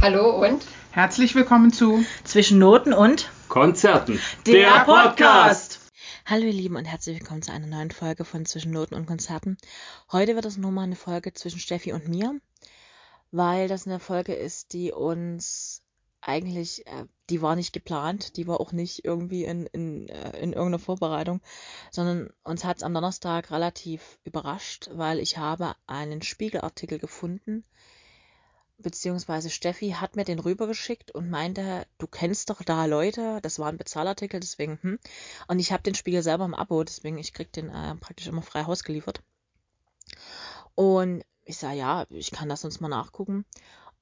Hallo und Herzlich willkommen zu Zwischen Noten und Konzerten. der Podcast. Hallo ihr Lieben und herzlich willkommen zu einer neuen Folge von Zwischen Noten und Konzerten. Heute wird es nochmal eine Folge zwischen Steffi und mir, weil das eine Folge ist, die uns eigentlich, äh, die war nicht geplant, die war auch nicht irgendwie in, in, äh, in irgendeiner Vorbereitung, sondern uns hat es am Donnerstag relativ überrascht, weil ich habe einen Spiegelartikel gefunden, beziehungsweise Steffi hat mir den rübergeschickt und meinte, du kennst doch da Leute, das war ein Bezahlartikel, deswegen, hm. Und ich habe den Spiegel selber im Abo, deswegen ich krieg den äh, praktisch immer frei Haus geliefert. Und ich sage, ja, ich kann das sonst mal nachgucken.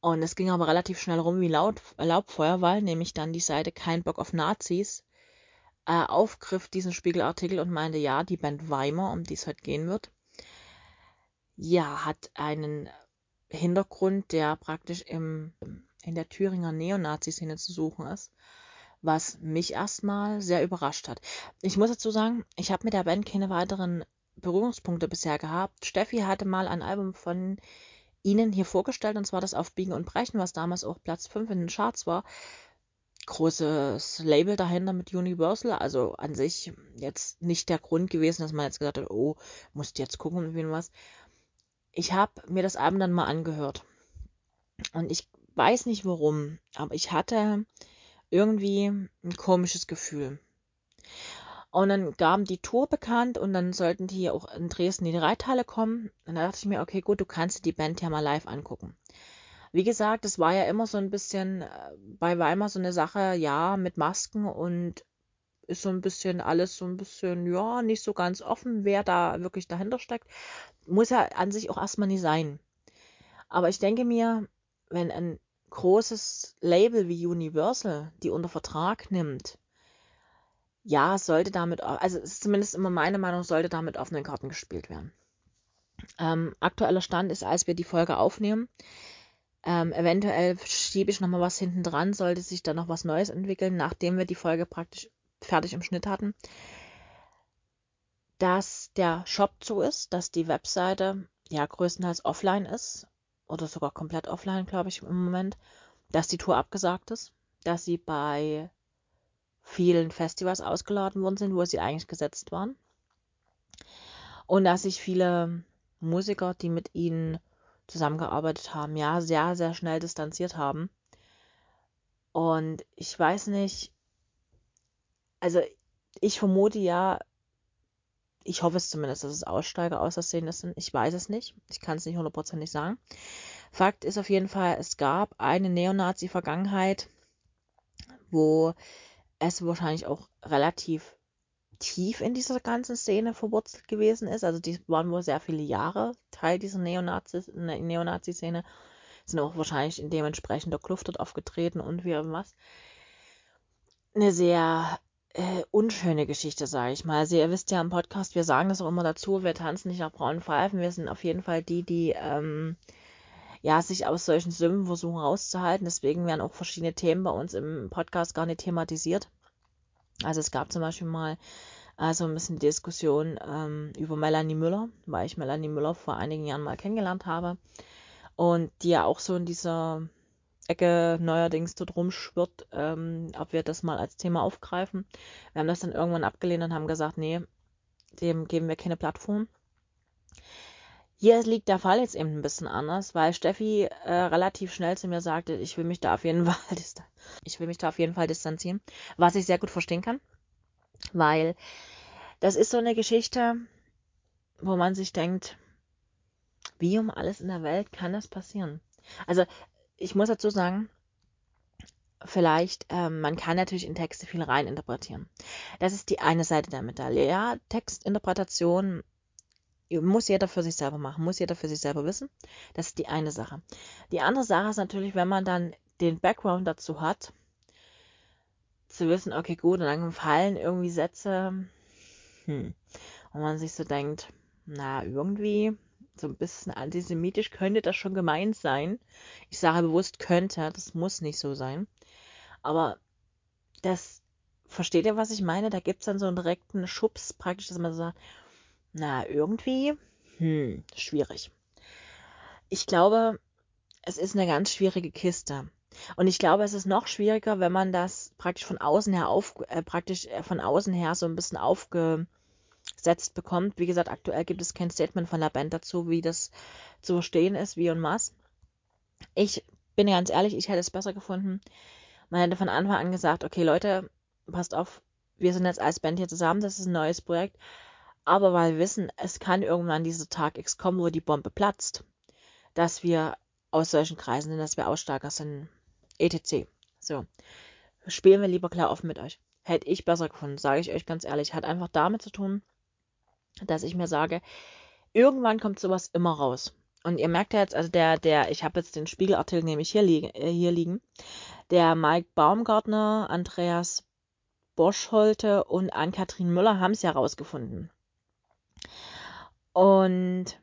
Und es ging aber relativ schnell rum wie Laut, Laubfeuer, weil nämlich dann die Seite Kein Bock auf Nazis äh, aufgriff diesen Spiegelartikel und meinte, ja, die Band Weimar, um die es heute gehen wird, ja, hat einen Hintergrund, der praktisch im, in der Thüringer Neonazi-Szene zu suchen ist, was mich erstmal sehr überrascht hat. Ich muss dazu sagen, ich habe mit der Band keine weiteren Berührungspunkte bisher gehabt. Steffi hatte mal ein Album von ihnen hier vorgestellt, und zwar das Auf Biegen und Brechen, was damals auch Platz 5 in den Charts war. Großes Label dahinter mit Universal, also an sich jetzt nicht der Grund gewesen, dass man jetzt gesagt hat, oh, musst jetzt gucken, wie was ich habe mir das Album dann mal angehört. Und ich weiß nicht warum, aber ich hatte irgendwie ein komisches Gefühl. Und dann gaben die Tour bekannt und dann sollten die auch in Dresden in die Reithalle kommen. Und da dachte ich mir, okay, gut, du kannst dir die Band ja mal live angucken. Wie gesagt, es war ja immer so ein bisschen äh, bei Weimar so eine Sache, ja, mit Masken und ist so ein bisschen alles so ein bisschen, ja, nicht so ganz offen, wer da wirklich dahinter steckt. Muss ja an sich auch erstmal nicht sein. Aber ich denke mir, wenn ein großes Label wie Universal die unter Vertrag nimmt, ja, sollte damit, also ist zumindest immer meine Meinung, sollte damit offenen Karten gespielt werden. Ähm, aktueller Stand ist, als wir die Folge aufnehmen, ähm, eventuell schiebe ich nochmal was hinten dran, sollte sich da noch was Neues entwickeln, nachdem wir die Folge praktisch fertig im Schnitt hatten, dass der Shop so ist, dass die Webseite ja größtenteils offline ist oder sogar komplett offline, glaube ich, im Moment, dass die Tour abgesagt ist, dass sie bei vielen Festivals ausgeladen worden sind, wo sie eigentlich gesetzt waren und dass sich viele Musiker, die mit ihnen zusammengearbeitet haben, ja, sehr, sehr schnell distanziert haben. Und ich weiß nicht, also ich vermute ja, ich hoffe es zumindest, dass es Aussteiger aus der Szene sind. Ich weiß es nicht. Ich kann es nicht hundertprozentig sagen. Fakt ist auf jeden Fall, es gab eine Neonazi-Vergangenheit, wo es wahrscheinlich auch relativ tief in dieser ganzen Szene verwurzelt gewesen ist. Also die waren wohl sehr viele Jahre Teil dieser Neonazi-Szene, Neonazi sind auch wahrscheinlich in dementsprechender Kluft dort aufgetreten und wie irgendwas. Eine sehr äh, unschöne Geschichte, sage ich mal. Also ihr wisst ja im Podcast, wir sagen das auch immer dazu, wir tanzen nicht nach braunen Pfeifen. Wir sind auf jeden Fall die, die ähm, ja, sich aus solchen Sümpfen versuchen rauszuhalten. Deswegen werden auch verschiedene Themen bei uns im Podcast gar nicht thematisiert. Also es gab zum Beispiel mal also ein bisschen Diskussion ähm, über Melanie Müller, weil ich Melanie Müller vor einigen Jahren mal kennengelernt habe und die ja auch so in dieser Ecke neuerdings dort rumschwirrt, ähm, ob wir das mal als Thema aufgreifen. Wir haben das dann irgendwann abgelehnt und haben gesagt, nee, dem geben wir keine Plattform. Hier liegt der Fall jetzt eben ein bisschen anders, weil Steffi äh, relativ schnell zu mir sagte, ich will mich da auf jeden Fall ich will mich da auf jeden Fall distanzieren, was ich sehr gut verstehen kann, weil das ist so eine Geschichte, wo man sich denkt, wie um alles in der Welt kann das passieren? Also ich muss dazu sagen, vielleicht, ähm, man kann natürlich in Texte viel reininterpretieren. Das ist die eine Seite der Medaille. Ja, Textinterpretation muss jeder für sich selber machen, muss jeder für sich selber wissen. Das ist die eine Sache. Die andere Sache ist natürlich, wenn man dann den Background dazu hat, zu wissen, okay, gut, und dann fallen irgendwie Sätze, hm, und man sich so denkt, na, irgendwie so ein bisschen antisemitisch könnte das schon gemeint sein. Ich sage bewusst könnte, das muss nicht so sein. Aber das, versteht ihr, was ich meine? Da gibt es dann so einen direkten Schubs praktisch, dass man so sagt, na, irgendwie, hm, schwierig. Ich glaube, es ist eine ganz schwierige Kiste. Und ich glaube, es ist noch schwieriger, wenn man das praktisch von außen her auf, äh, praktisch äh, von außen her so ein bisschen aufgesetzt bekommt. Wie gesagt, aktuell gibt es kein Statement von der Band dazu, wie das zu verstehen ist, wie und was. Ich bin ganz ehrlich, ich hätte es besser gefunden. Man hätte von Anfang an gesagt, okay Leute, passt auf, wir sind jetzt als Band hier zusammen, das ist ein neues Projekt. Aber weil wir wissen, es kann irgendwann dieser Tag X kommen, wo die Bombe platzt, dass wir aus solchen Kreisen sind, dass wir Aussteiger sind, etc. So, spielen wir lieber klar offen mit euch. Hätte ich besser gefunden, sage ich euch ganz ehrlich. Hat einfach damit zu tun, dass ich mir sage, irgendwann kommt sowas immer raus. Und ihr merkt ja jetzt, also der, der, ich habe jetzt den Spiegelartikel nämlich hier, li äh, hier liegen. Der Mike Baumgartner, Andreas Boschholte und Ann-Kathrin Müller haben es ja rausgefunden. Und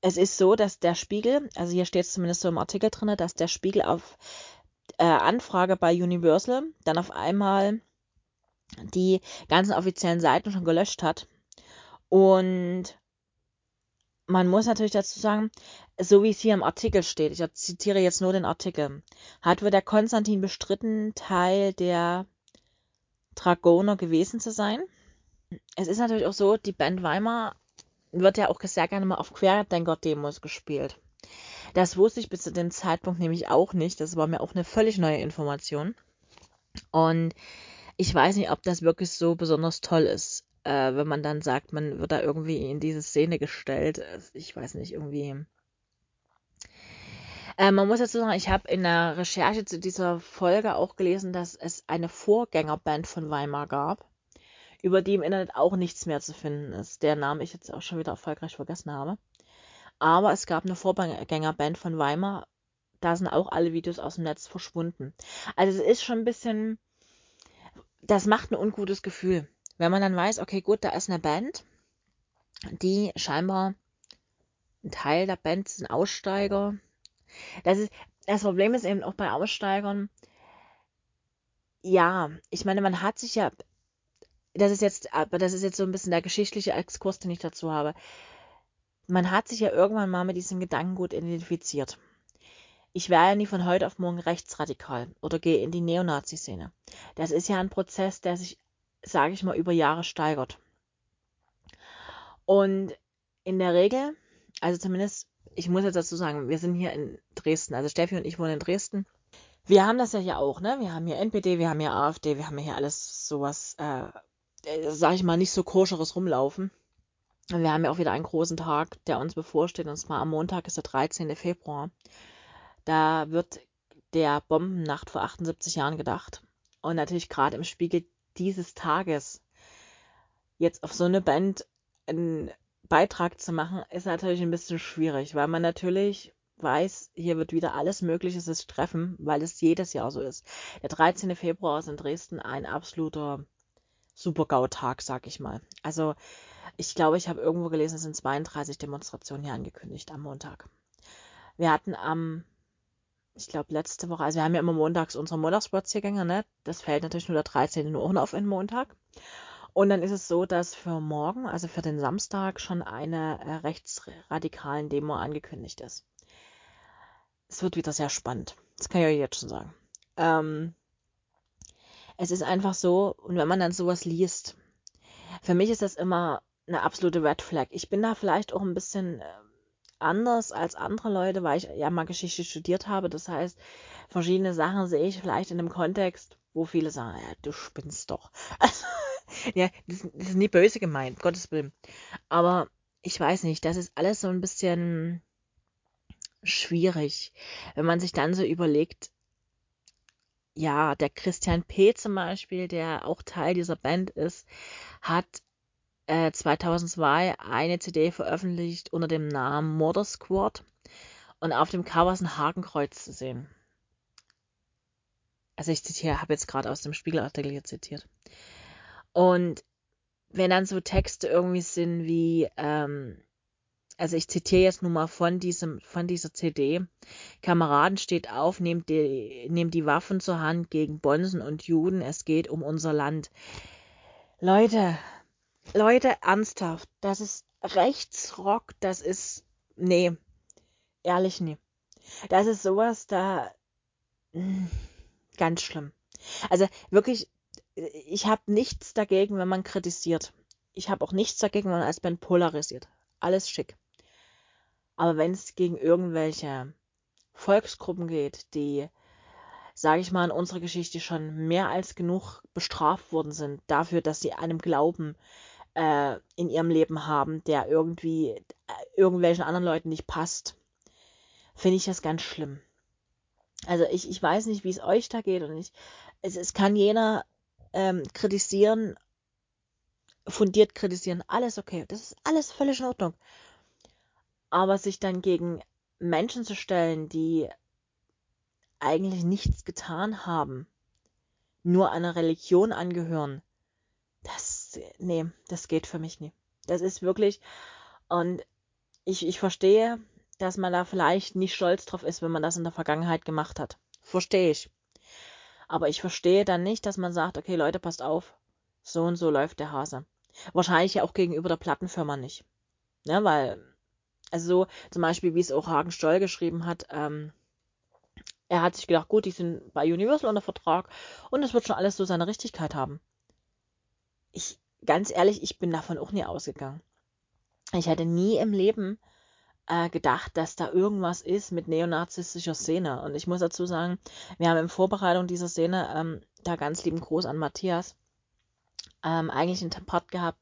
es ist so, dass der Spiegel, also hier steht es zumindest so im Artikel drin, dass der Spiegel auf äh, Anfrage bei Universal dann auf einmal die ganzen offiziellen Seiten schon gelöscht hat. Und man muss natürlich dazu sagen, so wie es hier im Artikel steht, ich zitiere jetzt nur den Artikel, hat wohl der Konstantin bestritten, Teil der Dragoner gewesen zu sein. Es ist natürlich auch so, die Band Weimar wird ja auch sehr gerne mal auf Querdenker-Demos gespielt. Das wusste ich bis zu dem Zeitpunkt nämlich auch nicht. Das war mir auch eine völlig neue Information. Und ich weiß nicht, ob das wirklich so besonders toll ist, äh, wenn man dann sagt, man wird da irgendwie in diese Szene gestellt. Ich weiß nicht, irgendwie. Äh, man muss dazu sagen, ich habe in der Recherche zu dieser Folge auch gelesen, dass es eine Vorgängerband von Weimar gab über die im Internet auch nichts mehr zu finden ist. Der Name ich jetzt auch schon wieder erfolgreich vergessen habe. Aber es gab eine Vorgängerband von Weimar, da sind auch alle Videos aus dem Netz verschwunden. Also es ist schon ein bisschen, das macht ein ungutes Gefühl. Wenn man dann weiß, okay, gut, da ist eine Band, die scheinbar ein Teil der Band sind Aussteiger. Das ist, das Problem ist eben auch bei Aussteigern, ja, ich meine, man hat sich ja das ist jetzt, aber das ist jetzt so ein bisschen der geschichtliche Exkurs, den ich dazu habe. Man hat sich ja irgendwann mal mit diesem Gedankengut identifiziert. Ich wäre ja nie von heute auf morgen rechtsradikal oder gehe in die Neonazi-Szene. Das ist ja ein Prozess, der sich, sage ich mal, über Jahre steigert. Und in der Regel, also zumindest, ich muss jetzt dazu sagen, wir sind hier in Dresden, also Steffi und ich wohnen in Dresden. Wir haben das ja hier auch, ne? Wir haben hier NPD, wir haben hier AfD, wir haben hier alles sowas äh, äh, sag ich mal, nicht so koscheres rumlaufen. Wir haben ja auch wieder einen großen Tag, der uns bevorsteht, und zwar am Montag ist der 13. Februar. Da wird der Bombennacht vor 78 Jahren gedacht. Und natürlich gerade im Spiegel dieses Tages jetzt auf so eine Band einen Beitrag zu machen, ist natürlich ein bisschen schwierig, weil man natürlich weiß, hier wird wieder alles Mögliche sich treffen, weil es jedes Jahr so ist. Der 13. Februar ist in Dresden ein absoluter Super-GAU-Tag, sag ich mal. Also ich glaube, ich habe irgendwo gelesen, es sind 32 Demonstrationen hier angekündigt am Montag. Wir hatten am, ich glaube, letzte Woche, also wir haben ja immer montags unsere Montagsspaziergänge, ne? Das fällt natürlich nur der 13. Uhr auf den Montag. Und dann ist es so, dass für morgen, also für den Samstag, schon eine äh, rechtsradikalen Demo angekündigt ist. Es wird wieder sehr spannend. Das kann ich euch jetzt schon sagen. Ähm, es ist einfach so, und wenn man dann sowas liest, für mich ist das immer eine absolute Red Flag. Ich bin da vielleicht auch ein bisschen äh, anders als andere Leute, weil ich ja mal Geschichte studiert habe. Das heißt, verschiedene Sachen sehe ich vielleicht in einem Kontext, wo viele sagen, ja, du spinnst doch. Also, ja, das, das ist nie böse gemeint, Gottes Willen. Aber ich weiß nicht, das ist alles so ein bisschen schwierig, wenn man sich dann so überlegt, ja, der Christian P. zum Beispiel, der auch Teil dieser Band ist, hat äh, 2002 eine CD veröffentlicht unter dem Namen Murder Squad und auf dem Cover ist ein Hakenkreuz zu sehen. Also ich zitiere, habe jetzt gerade aus dem Spiegelartikel hier zitiert. Und wenn dann so Texte irgendwie sind wie, ähm, also ich zitiere jetzt nur mal von diesem, von dieser CD. Kameraden steht auf, nehmt die, nehmt die Waffen zur Hand gegen Bonsen und Juden. Es geht um unser Land. Leute, Leute, ernsthaft. Das ist Rechtsrock. Das ist, nee, ehrlich nie. Das ist sowas da hm, ganz schlimm. Also wirklich, ich habe nichts dagegen, wenn man kritisiert. Ich habe auch nichts dagegen, wenn man als Band polarisiert. Alles schick. Aber wenn es gegen irgendwelche Volksgruppen geht, die, sage ich mal, in unserer Geschichte schon mehr als genug bestraft worden sind dafür, dass sie einem Glauben äh, in ihrem Leben haben, der irgendwie äh, irgendwelchen anderen Leuten nicht passt, finde ich das ganz schlimm. Also ich, ich weiß nicht, wie es euch da geht und ich, es, es kann jener ähm, kritisieren, fundiert kritisieren, alles okay, das ist alles völlig in Ordnung. Aber sich dann gegen Menschen zu stellen, die eigentlich nichts getan haben, nur einer Religion angehören, nee, das geht für mich nie. Das ist wirklich, und ich, ich verstehe, dass man da vielleicht nicht stolz drauf ist, wenn man das in der Vergangenheit gemacht hat. Verstehe ich. Aber ich verstehe dann nicht, dass man sagt, okay, Leute, passt auf, so und so läuft der Hase. Wahrscheinlich ja auch gegenüber der Plattenfirma nicht. Ne, weil, also so zum Beispiel, wie es auch Hagen Stoll geschrieben hat, ähm, er hat sich gedacht, gut, die sind bei Universal unter Vertrag und es wird schon alles so seine Richtigkeit haben. Ich, ganz ehrlich, ich bin davon auch nie ausgegangen. Ich hätte nie im Leben äh, gedacht, dass da irgendwas ist mit neonazistischer Szene. Und ich muss dazu sagen, wir haben in Vorbereitung dieser Szene ähm, da ganz lieben Gruß an Matthias ähm, eigentlich einen Part gehabt,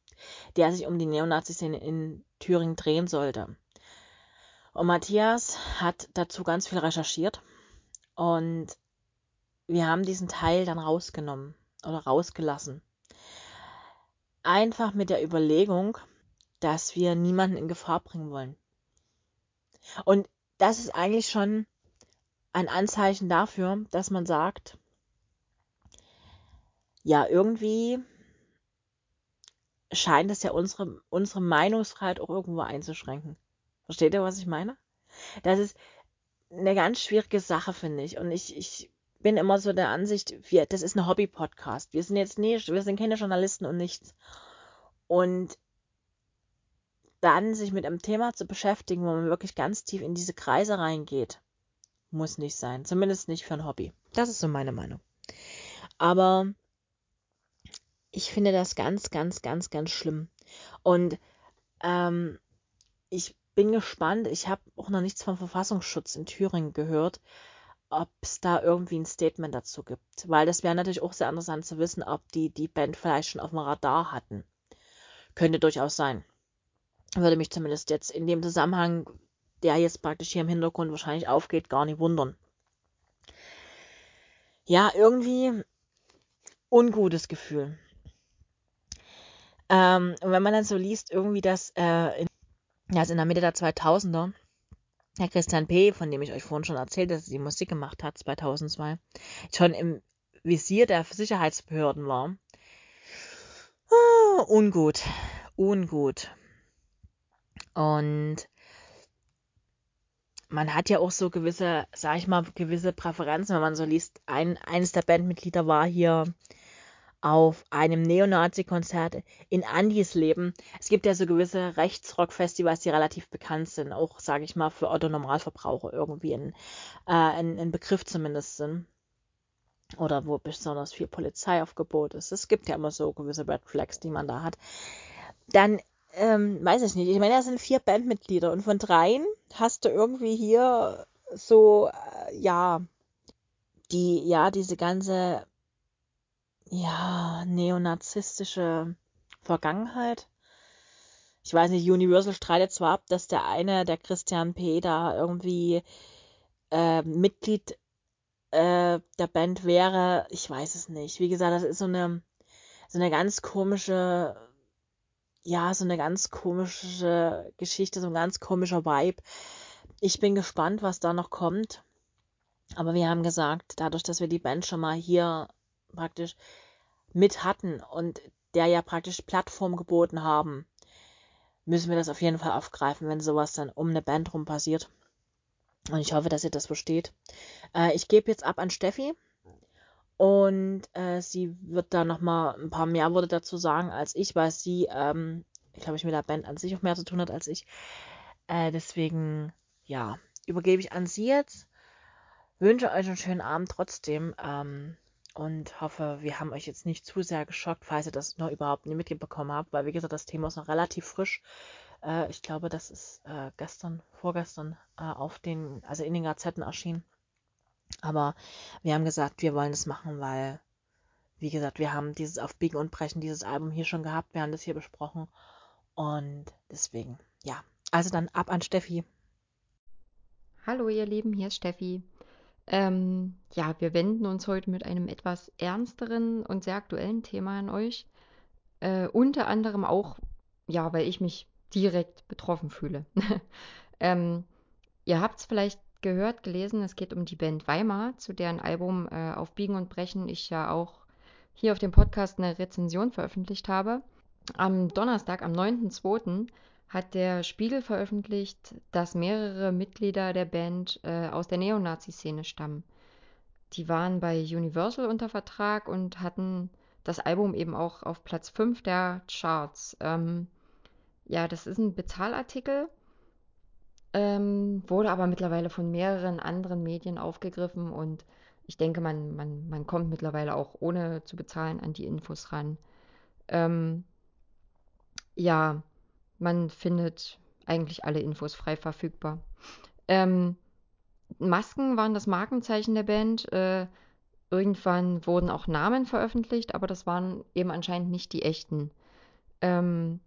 der sich um die Neonazi-Szene in Thüringen drehen sollte. Und Matthias hat dazu ganz viel recherchiert und wir haben diesen Teil dann rausgenommen oder rausgelassen. Einfach mit der Überlegung, dass wir niemanden in Gefahr bringen wollen. Und das ist eigentlich schon ein Anzeichen dafür, dass man sagt, ja, irgendwie scheint es ja unsere, unsere Meinungsfreiheit auch irgendwo einzuschränken. Versteht ihr, was ich meine? Das ist eine ganz schwierige Sache, finde ich. Und ich, ich bin immer so der Ansicht, wir, das ist ein Hobby-Podcast. Wir sind jetzt nicht, wir sind keine Journalisten und nichts. Und dann sich mit einem Thema zu beschäftigen, wo man wirklich ganz tief in diese Kreise reingeht, muss nicht sein. Zumindest nicht für ein Hobby. Das ist so meine Meinung. Aber ich finde das ganz, ganz, ganz, ganz schlimm. Und ähm, ich bin gespannt. Ich habe auch noch nichts vom Verfassungsschutz in Thüringen gehört, ob es da irgendwie ein Statement dazu gibt. Weil das wäre natürlich auch sehr interessant zu wissen, ob die die Band vielleicht schon auf dem Radar hatten. Könnte durchaus sein. Würde mich zumindest jetzt in dem Zusammenhang, der jetzt praktisch hier im Hintergrund wahrscheinlich aufgeht, gar nicht wundern. Ja, irgendwie ungutes Gefühl. Ähm, und wenn man dann so liest, irgendwie, dass äh, in, also in der Mitte der 2000er, der Christian P., von dem ich euch vorhin schon erzählt dass er die Musik gemacht hat, 2002, schon im Visier der Sicherheitsbehörden war. Ah, ungut, ungut. Und man hat ja auch so gewisse, sag ich mal, gewisse Präferenzen, wenn man so liest. Ein, eines der Bandmitglieder war hier auf einem Neonazi-Konzert in Andys Leben. Es gibt ja so gewisse Rechtsrock-Festivals, die relativ bekannt sind, auch, sage ich mal, für Otto-Normalverbraucher irgendwie ein, äh, ein, ein Begriff zumindest sind. Oder wo besonders viel Polizeiaufgebot ist. Es gibt ja immer so gewisse Red Flags, die man da hat. Dann ähm, weiß ich nicht. Ich meine, da sind vier Bandmitglieder und von dreien hast du irgendwie hier so, äh, ja, die, ja, diese ganze, ja, neonazistische Vergangenheit. Ich weiß nicht, Universal streitet zwar ab, dass der eine, der Christian P., da irgendwie äh, Mitglied äh, der Band wäre. Ich weiß es nicht. Wie gesagt, das ist so eine, so eine ganz komische ja, so eine ganz komische Geschichte, so ein ganz komischer Vibe. Ich bin gespannt, was da noch kommt. Aber wir haben gesagt, dadurch, dass wir die Band schon mal hier praktisch mit hatten und der ja praktisch Plattform geboten haben, müssen wir das auf jeden Fall aufgreifen, wenn sowas dann um eine Band rum passiert. Und ich hoffe, dass ihr das versteht. Äh, ich gebe jetzt ab an Steffi. Und äh, sie wird da nochmal ein paar mehr Worte dazu sagen als ich, weil sie, ähm, glaube ich, mit der Band an sich auch mehr zu tun hat als ich. Äh, deswegen, ja, übergebe ich an Sie jetzt. Wünsche euch einen schönen Abend trotzdem ähm, und hoffe, wir haben euch jetzt nicht zu sehr geschockt, falls ihr das noch überhaupt nicht mitbekommen habt, weil wie gesagt, das Thema ist noch relativ frisch. Äh, ich glaube, das ist äh, gestern, vorgestern äh, auf den, also in den Gazetten erschienen. Aber wir haben gesagt, wir wollen das machen, weil, wie gesagt, wir haben dieses auf Biegen und Brechen, dieses Album hier schon gehabt, wir haben das hier besprochen. Und deswegen, ja. Also dann ab an Steffi. Hallo ihr Lieben, hier ist Steffi. Ähm, ja, wir wenden uns heute mit einem etwas ernsteren und sehr aktuellen Thema an euch. Äh, unter anderem auch, ja, weil ich mich direkt betroffen fühle. ähm, ihr habt es vielleicht gehört, gelesen, es geht um die Band Weimar, zu deren Album äh, Auf Biegen und Brechen ich ja auch hier auf dem Podcast eine Rezension veröffentlicht habe. Am Donnerstag, am 9.2., hat der Spiegel veröffentlicht, dass mehrere Mitglieder der Band äh, aus der Neonazi-Szene stammen. Die waren bei Universal unter Vertrag und hatten das Album eben auch auf Platz 5 der Charts. Ähm, ja, das ist ein Bezahlartikel, ähm, wurde aber mittlerweile von mehreren anderen Medien aufgegriffen und ich denke, man, man, man kommt mittlerweile auch ohne zu bezahlen an die Infos ran. Ähm, ja, man findet eigentlich alle Infos frei verfügbar. Ähm, Masken waren das Markenzeichen der Band. Äh, irgendwann wurden auch Namen veröffentlicht, aber das waren eben anscheinend nicht die echten. Ähm,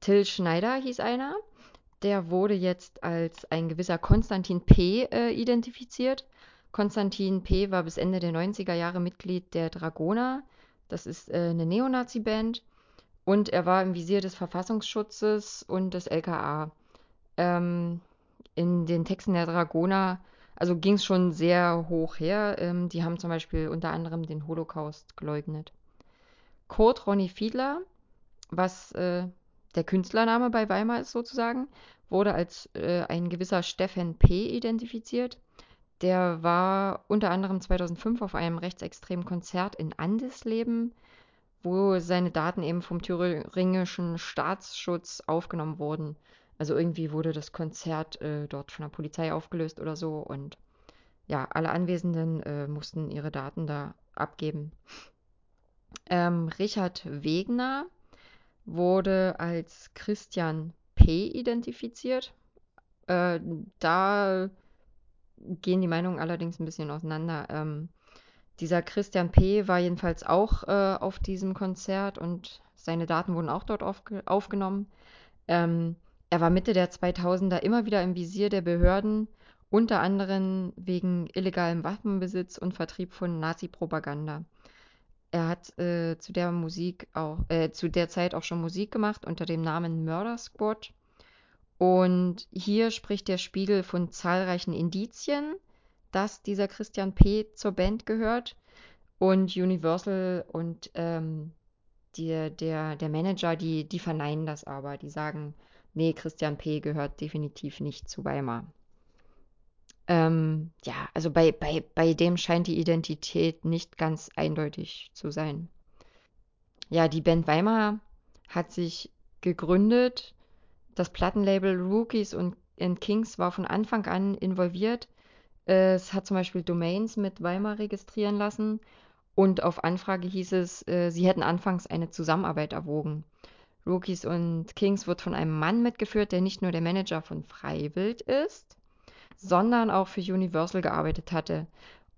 Till Schneider hieß einer. Der wurde jetzt als ein gewisser Konstantin P. Äh, identifiziert. Konstantin P. war bis Ende der 90er Jahre Mitglied der Dragoner. Das ist äh, eine Neonazi-Band. Und er war im Visier des Verfassungsschutzes und des LKA. Ähm, in den Texten der Dragoner, also ging es schon sehr hoch her. Ähm, die haben zum Beispiel unter anderem den Holocaust geleugnet. Kurt Ronny Fiedler, was äh, der Künstlername bei Weimar ist sozusagen, wurde als äh, ein gewisser Stefan P. identifiziert. Der war unter anderem 2005 auf einem rechtsextremen Konzert in Andesleben wo seine Daten eben vom thüringischen Staatsschutz aufgenommen wurden. Also irgendwie wurde das Konzert äh, dort von der Polizei aufgelöst oder so und ja, alle Anwesenden äh, mussten ihre Daten da abgeben. Ähm, Richard Wegner wurde als Christian P. identifiziert. Äh, da gehen die Meinungen allerdings ein bisschen auseinander. Ähm, dieser Christian P. war jedenfalls auch äh, auf diesem Konzert und seine Daten wurden auch dort aufge aufgenommen. Ähm, er war Mitte der 2000er immer wieder im Visier der Behörden, unter anderem wegen illegalem Waffenbesitz und Vertrieb von Nazi-Propaganda. Er hat äh, zu der Musik auch, äh, zu der Zeit auch schon Musik gemacht unter dem Namen Murder Squad. Und hier spricht der Spiegel von zahlreichen Indizien, dass dieser Christian P. zur Band gehört. Und Universal und ähm, die, der, der Manager, die, die verneinen das aber. Die sagen, nee, Christian P. gehört definitiv nicht zu Weimar. Ähm, ja, also bei, bei, bei dem scheint die Identität nicht ganz eindeutig zu sein. Ja, die Band Weimar hat sich gegründet. Das Plattenlabel Rookies und Kings war von Anfang an involviert es hat zum Beispiel Domains mit Weimar registrieren lassen und auf Anfrage hieß es, äh, sie hätten anfangs eine Zusammenarbeit erwogen. Rookies und Kings wird von einem Mann mitgeführt, der nicht nur der Manager von Freiwild ist, sondern auch für Universal gearbeitet hatte.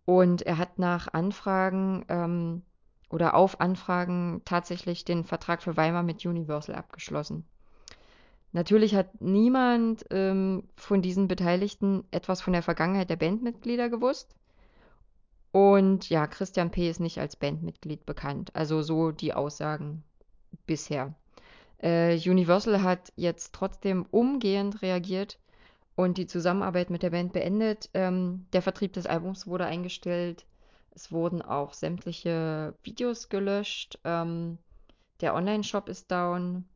Und er hat nach Anfragen ähm, oder auf Anfragen tatsächlich den Vertrag für Weimar mit Universal abgeschlossen. Natürlich hat niemand ähm, von diesen Beteiligten etwas von der Vergangenheit der Bandmitglieder gewusst. Und ja, Christian P. ist nicht als Bandmitglied bekannt. Also so die Aussagen bisher. Äh, Universal hat jetzt trotzdem umgehend reagiert und die Zusammenarbeit mit der Band beendet. Ähm, der Vertrieb des Albums wurde eingestellt. Es wurden auch sämtliche Videos gelöscht. Ähm, der Online-Shop ist down.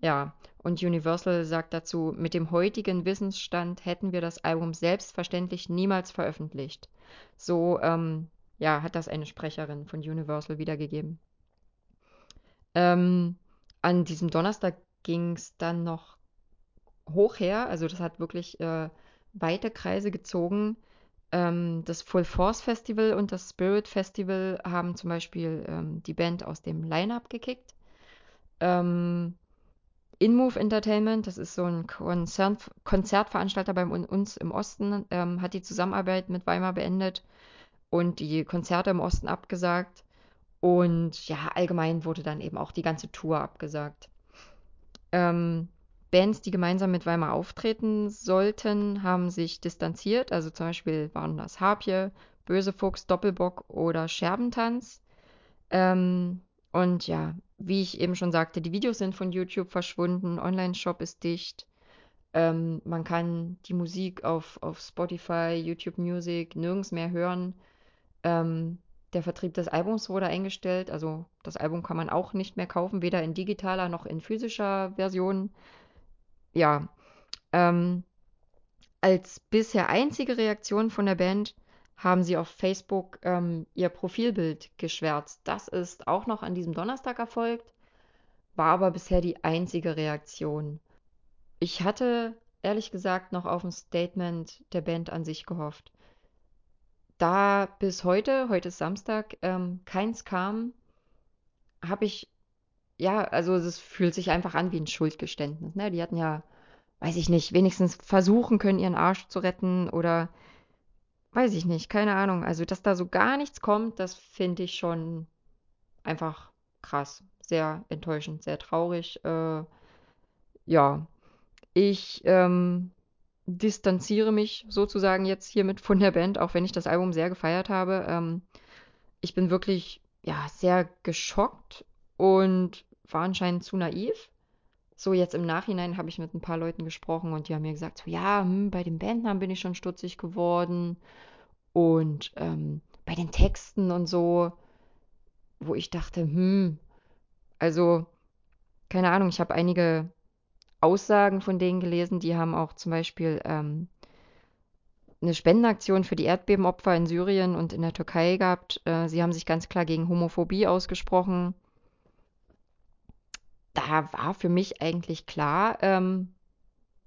Ja, und Universal sagt dazu, mit dem heutigen Wissensstand hätten wir das Album selbstverständlich niemals veröffentlicht. So, ähm, ja, hat das eine Sprecherin von Universal wiedergegeben. Ähm, an diesem Donnerstag ging es dann noch hoch her, also das hat wirklich äh, weite Kreise gezogen. Ähm, das Full Force Festival und das Spirit Festival haben zum Beispiel ähm, die Band aus dem Line-Up gekickt. Ähm, InMove Entertainment, das ist so ein Konzern, Konzertveranstalter bei uns im Osten, ähm, hat die Zusammenarbeit mit Weimar beendet und die Konzerte im Osten abgesagt. Und ja, allgemein wurde dann eben auch die ganze Tour abgesagt. Ähm, Bands, die gemeinsam mit Weimar auftreten sollten, haben sich distanziert. Also zum Beispiel waren das Harpje, Böse Fuchs, Doppelbock oder Scherbentanz. Ähm, und ja, wie ich eben schon sagte, die Videos sind von YouTube verschwunden, Online-Shop ist dicht. Ähm, man kann die Musik auf, auf Spotify, YouTube Music nirgends mehr hören. Ähm, der Vertrieb des Albums wurde eingestellt, also das Album kann man auch nicht mehr kaufen, weder in digitaler noch in physischer Version. Ja, ähm, als bisher einzige Reaktion von der Band haben sie auf Facebook ähm, ihr Profilbild geschwärzt. Das ist auch noch an diesem Donnerstag erfolgt, war aber bisher die einzige Reaktion. Ich hatte ehrlich gesagt noch auf ein Statement der Band an sich gehofft. Da bis heute, heute ist Samstag, ähm, keins kam, habe ich, ja, also es fühlt sich einfach an wie ein Schuldgeständnis. Ne? Die hatten ja, weiß ich nicht, wenigstens versuchen können, ihren Arsch zu retten oder weiß ich nicht, keine Ahnung. Also, dass da so gar nichts kommt, das finde ich schon einfach krass. Sehr enttäuschend, sehr traurig. Äh, ja, ich ähm, distanziere mich sozusagen jetzt hiermit von der Band, auch wenn ich das Album sehr gefeiert habe. Ähm, ich bin wirklich, ja, sehr geschockt und war anscheinend zu naiv. So jetzt im Nachhinein habe ich mit ein paar Leuten gesprochen und die haben mir gesagt, so ja, hm, bei den Bandnamen bin ich schon stutzig geworden und ähm, bei den Texten und so, wo ich dachte, hm, also keine Ahnung, ich habe einige Aussagen von denen gelesen, die haben auch zum Beispiel ähm, eine Spendenaktion für die Erdbebenopfer in Syrien und in der Türkei gehabt. Äh, sie haben sich ganz klar gegen Homophobie ausgesprochen. Da war für mich eigentlich klar, ähm,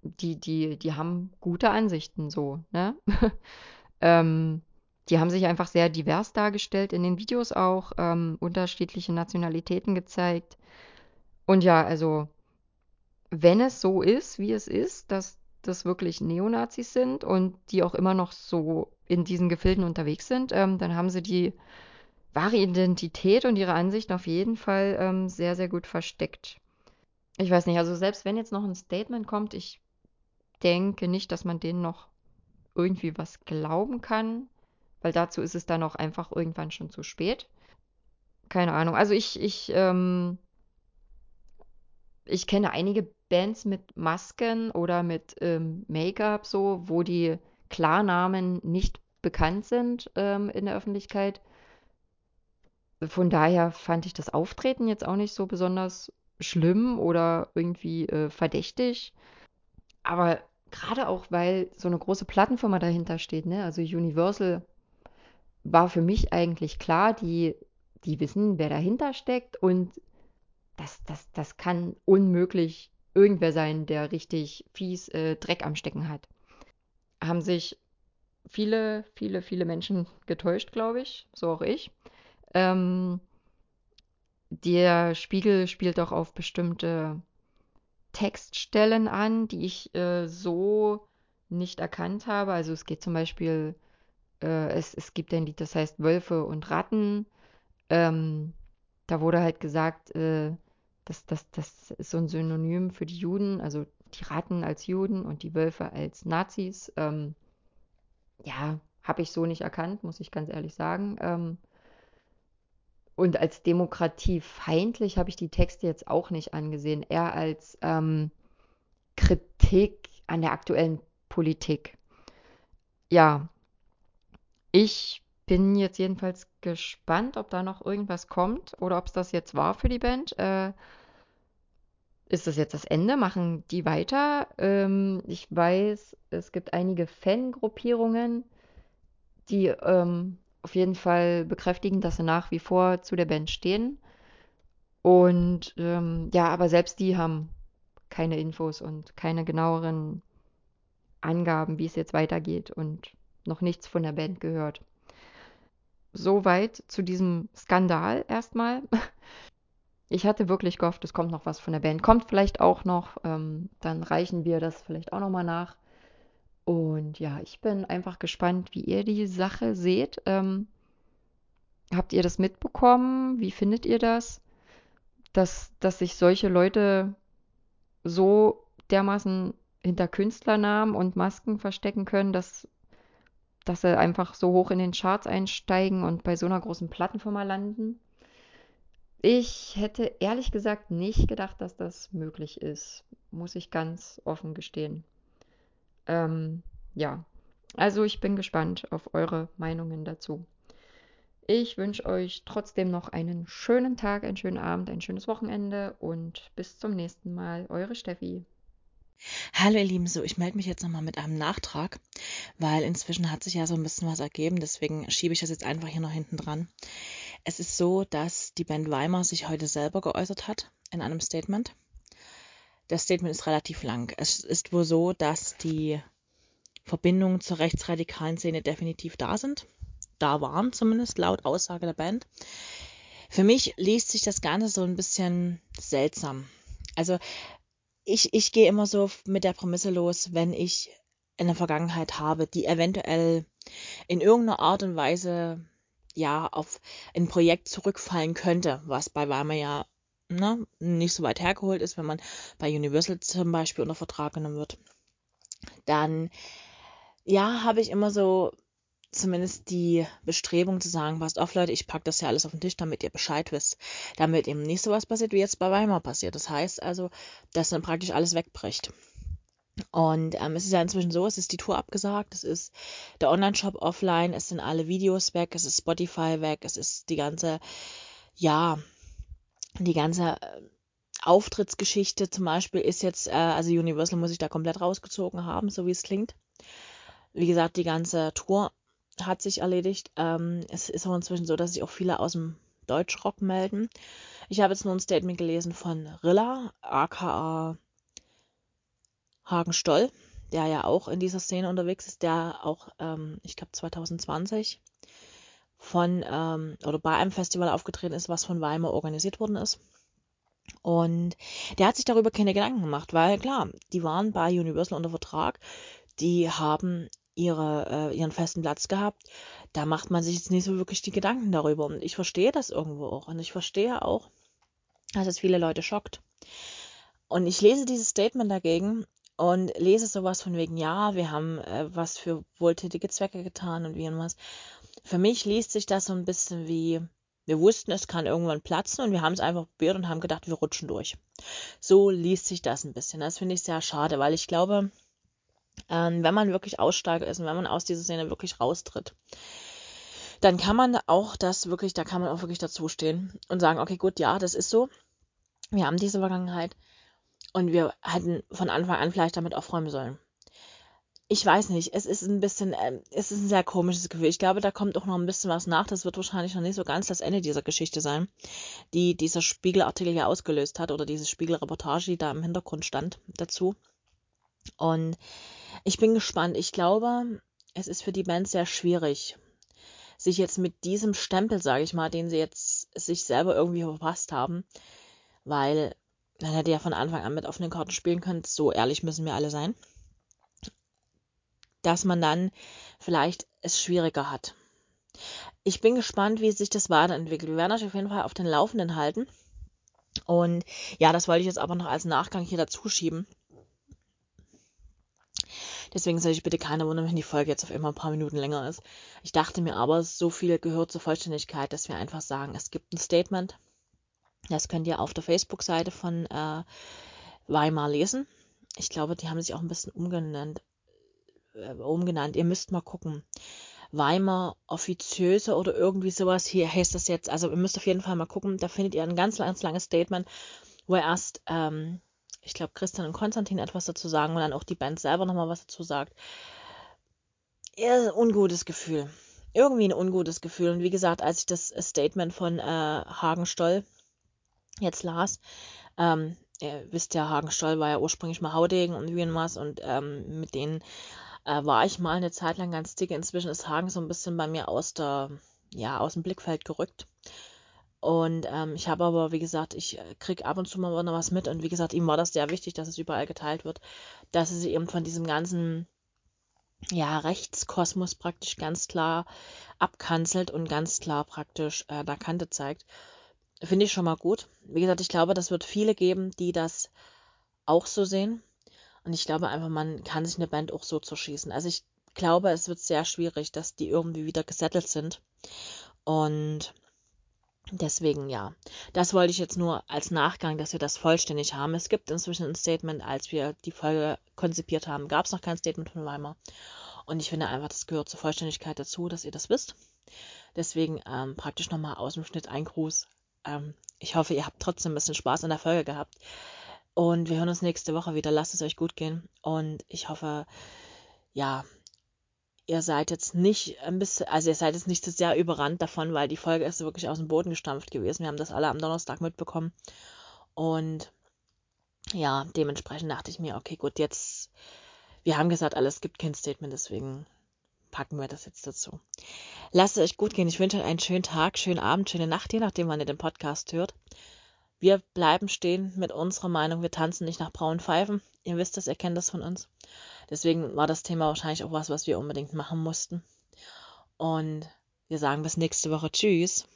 die, die, die haben gute Ansichten so, ne? ähm, die haben sich einfach sehr divers dargestellt, in den Videos auch, ähm, unterschiedliche Nationalitäten gezeigt. Und ja, also, wenn es so ist, wie es ist, dass das wirklich Neonazis sind und die auch immer noch so in diesen Gefilden unterwegs sind, ähm, dann haben sie die wahre Identität und ihre Ansichten auf jeden Fall ähm, sehr, sehr gut versteckt. Ich weiß nicht, also selbst wenn jetzt noch ein Statement kommt, ich denke nicht, dass man denen noch irgendwie was glauben kann, weil dazu ist es dann auch einfach irgendwann schon zu spät. Keine Ahnung. Also ich, ich, ähm, ich kenne einige Bands mit Masken oder mit ähm, Make-up so, wo die Klarnamen nicht bekannt sind ähm, in der Öffentlichkeit. Von daher fand ich das Auftreten jetzt auch nicht so besonders schlimm oder irgendwie äh, verdächtig. Aber gerade auch, weil so eine große Plattenfirma dahinter steht, ne? Also Universal war für mich eigentlich klar, die, die wissen, wer dahinter steckt und das, das, das kann unmöglich irgendwer sein, der richtig fies äh, Dreck am Stecken hat. Haben sich viele, viele, viele Menschen getäuscht, glaube ich, so auch ich. Ähm, der Spiegel spielt auch auf bestimmte Textstellen an, die ich äh, so nicht erkannt habe. Also es geht zum Beispiel, äh, es, es gibt ein Lied, das heißt Wölfe und Ratten. Ähm, da wurde halt gesagt, äh, dass das, das ist so ein Synonym für die Juden, also die Ratten als Juden und die Wölfe als Nazis. Ähm, ja, habe ich so nicht erkannt, muss ich ganz ehrlich sagen. Ähm, und als demokratiefeindlich habe ich die Texte jetzt auch nicht angesehen, eher als ähm, Kritik an der aktuellen Politik. Ja, ich bin jetzt jedenfalls gespannt, ob da noch irgendwas kommt oder ob es das jetzt war für die Band. Äh, ist das jetzt das Ende? Machen die weiter? Ähm, ich weiß, es gibt einige Fangruppierungen, die ähm, auf jeden Fall bekräftigen, dass sie nach wie vor zu der Band stehen. Und ähm, ja, aber selbst die haben keine Infos und keine genaueren Angaben, wie es jetzt weitergeht und noch nichts von der Band gehört. Soweit zu diesem Skandal erstmal. Ich hatte wirklich gehofft, es kommt noch was von der Band. Kommt vielleicht auch noch. Ähm, dann reichen wir das vielleicht auch nochmal nach. Und ja, ich bin einfach gespannt, wie ihr die Sache seht. Ähm, habt ihr das mitbekommen? Wie findet ihr das? Dass, dass sich solche Leute so dermaßen hinter Künstlernamen und Masken verstecken können, dass, dass sie einfach so hoch in den Charts einsteigen und bei so einer großen Plattenfirma landen. Ich hätte ehrlich gesagt nicht gedacht, dass das möglich ist, muss ich ganz offen gestehen. Ähm, ja, also ich bin gespannt auf eure Meinungen dazu. Ich wünsche euch trotzdem noch einen schönen Tag, einen schönen Abend, ein schönes Wochenende und bis zum nächsten Mal. Eure Steffi. Hallo ihr Lieben, so ich melde mich jetzt nochmal mit einem Nachtrag, weil inzwischen hat sich ja so ein bisschen was ergeben, deswegen schiebe ich das jetzt einfach hier noch hinten dran. Es ist so, dass die Band Weimar sich heute selber geäußert hat in einem Statement. Das Statement ist relativ lang. Es ist wohl so, dass die Verbindungen zur rechtsradikalen Szene definitiv da sind. Da waren zumindest laut Aussage der Band. Für mich liest sich das Ganze so ein bisschen seltsam. Also ich, ich gehe immer so mit der Prämisse los, wenn ich eine Vergangenheit habe, die eventuell in irgendeiner Art und Weise ja auf ein Projekt zurückfallen könnte, was bei Weimar ja ne, nicht so weit hergeholt ist, wenn man bei Universal zum Beispiel unter Vertrag genommen wird, dann ja, habe ich immer so zumindest die Bestrebung zu sagen, passt auf Leute, ich packe das ja alles auf den Tisch, damit ihr Bescheid wisst. Damit eben nicht so was passiert, wie jetzt bei Weimar passiert. Das heißt also, dass dann praktisch alles wegbricht. Und ähm, es ist ja inzwischen so, es ist die Tour abgesagt, es ist der Online-Shop offline, es sind alle Videos weg, es ist Spotify weg, es ist die ganze, ja, die ganze äh, Auftrittsgeschichte zum Beispiel ist jetzt, äh, also Universal muss ich da komplett rausgezogen haben, so wie es klingt. Wie gesagt, die ganze Tour hat sich erledigt. Ähm, es ist auch inzwischen so, dass sich auch viele aus dem Deutschrock melden. Ich habe jetzt nur ein Statement gelesen von Rilla, aka Hagen Stoll, der ja auch in dieser Szene unterwegs ist, der auch, ähm, ich glaube 2020 von ähm, oder bei einem Festival aufgetreten ist, was von Weimar organisiert worden ist. Und der hat sich darüber keine Gedanken gemacht, weil klar, die waren bei Universal unter Vertrag, die haben ihre, äh, ihren festen Platz gehabt. Da macht man sich jetzt nicht so wirklich die Gedanken darüber. Und ich verstehe das irgendwo auch. Und ich verstehe auch, dass es viele Leute schockt. Und ich lese dieses Statement dagegen und lese sowas von wegen, ja, wir haben äh, was für wohltätige Zwecke getan und wie und was. Für mich liest sich das so ein bisschen wie, wir wussten, es kann irgendwann platzen und wir haben es einfach probiert und haben gedacht, wir rutschen durch. So liest sich das ein bisschen. Das finde ich sehr schade, weil ich glaube, ähm, wenn man wirklich Aussteiger ist und wenn man aus dieser Szene wirklich raustritt, dann kann man auch das wirklich, da kann man auch wirklich dazu stehen und sagen, okay, gut, ja, das ist so. Wir haben diese Vergangenheit und wir hätten von Anfang an vielleicht damit aufräumen sollen. Ich weiß nicht, es ist ein bisschen, äh, es ist ein sehr komisches Gefühl. Ich glaube, da kommt auch noch ein bisschen was nach. Das wird wahrscheinlich noch nicht so ganz das Ende dieser Geschichte sein, die dieser Spiegelartikel ja ausgelöst hat oder diese Spiegelreportage, die da im Hintergrund stand dazu. Und ich bin gespannt. Ich glaube, es ist für die Band sehr schwierig, sich jetzt mit diesem Stempel, sage ich mal, den sie jetzt sich selber irgendwie verpasst haben, weil man hätte ja von Anfang an mit offenen Karten spielen können. So ehrlich müssen wir alle sein. Dass man dann vielleicht es schwieriger hat. Ich bin gespannt, wie sich das weiterentwickelt. Wir werden euch auf jeden Fall auf den Laufenden halten. Und ja, das wollte ich jetzt aber noch als Nachgang hier dazu schieben. Deswegen soll ich bitte keiner wundern, wenn die Folge jetzt auf immer ein paar Minuten länger ist. Ich dachte mir aber, so viel gehört zur Vollständigkeit, dass wir einfach sagen, es gibt ein Statement. Das könnt ihr auf der Facebook-Seite von äh, Weimar lesen. Ich glaube, die haben sich auch ein bisschen umgenannt. Äh, umgenannt. Ihr müsst mal gucken. Weimar offiziöse oder irgendwie sowas. Hier heißt das jetzt. Also ihr müsst auf jeden Fall mal gucken. Da findet ihr ein ganz, ganz langes Statement, wo er erst ähm, ich glaube, Christian und Konstantin etwas dazu sagen und dann auch die Band selber nochmal was dazu sagt. Ja, ungutes Gefühl. Irgendwie ein ungutes Gefühl. Und wie gesagt, als ich das Statement von äh, Hagen Stoll jetzt las, ähm, ihr wisst ja, Hagenstoll war ja ursprünglich mal Haudegen und Wienermaß und ähm, mit denen äh, war ich mal eine Zeit lang ganz dicke. Inzwischen ist Hagen so ein bisschen bei mir aus der, ja, aus dem Blickfeld gerückt. Und ähm, ich habe aber, wie gesagt, ich äh, kriege ab und zu mal noch was mit. Und wie gesagt, ihm war das sehr wichtig, dass es überall geteilt wird, dass sich eben von diesem ganzen, ja, Rechtskosmos praktisch ganz klar abkanzelt und ganz klar praktisch äh, der Kante zeigt. Finde ich schon mal gut. Wie gesagt, ich glaube, das wird viele geben, die das auch so sehen. Und ich glaube einfach, man kann sich eine Band auch so zerschießen. Also ich glaube, es wird sehr schwierig, dass die irgendwie wieder gesettelt sind. Und deswegen, ja, das wollte ich jetzt nur als Nachgang, dass wir das vollständig haben. Es gibt inzwischen ein Statement, als wir die Folge konzipiert haben, gab es noch kein Statement von Weimar. Und ich finde einfach, das gehört zur Vollständigkeit dazu, dass ihr das wisst. Deswegen ähm, praktisch nochmal aus dem Schnitt ein Gruß. Ähm, ich hoffe, ihr habt trotzdem ein bisschen Spaß an der Folge gehabt. Und wir hören uns nächste Woche wieder. Lasst es euch gut gehen. Und ich hoffe, ja, ihr seid jetzt nicht ein bisschen, also ihr seid jetzt nicht so sehr überrannt davon, weil die Folge ist wirklich aus dem Boden gestampft gewesen. Wir haben das alle am Donnerstag mitbekommen. Und ja, dementsprechend dachte ich mir, okay, gut, jetzt, wir haben gesagt, alles gibt kein Statement, deswegen packen wir das jetzt dazu. Lasst es euch gut gehen. Ich wünsche euch einen schönen Tag, schönen Abend, schöne Nacht, je nachdem, wann ihr den Podcast hört. Wir bleiben stehen mit unserer Meinung. Wir tanzen nicht nach braunen Pfeifen. Ihr wisst das, ihr kennt das von uns. Deswegen war das Thema wahrscheinlich auch was, was wir unbedingt machen mussten. Und wir sagen bis nächste Woche. Tschüss.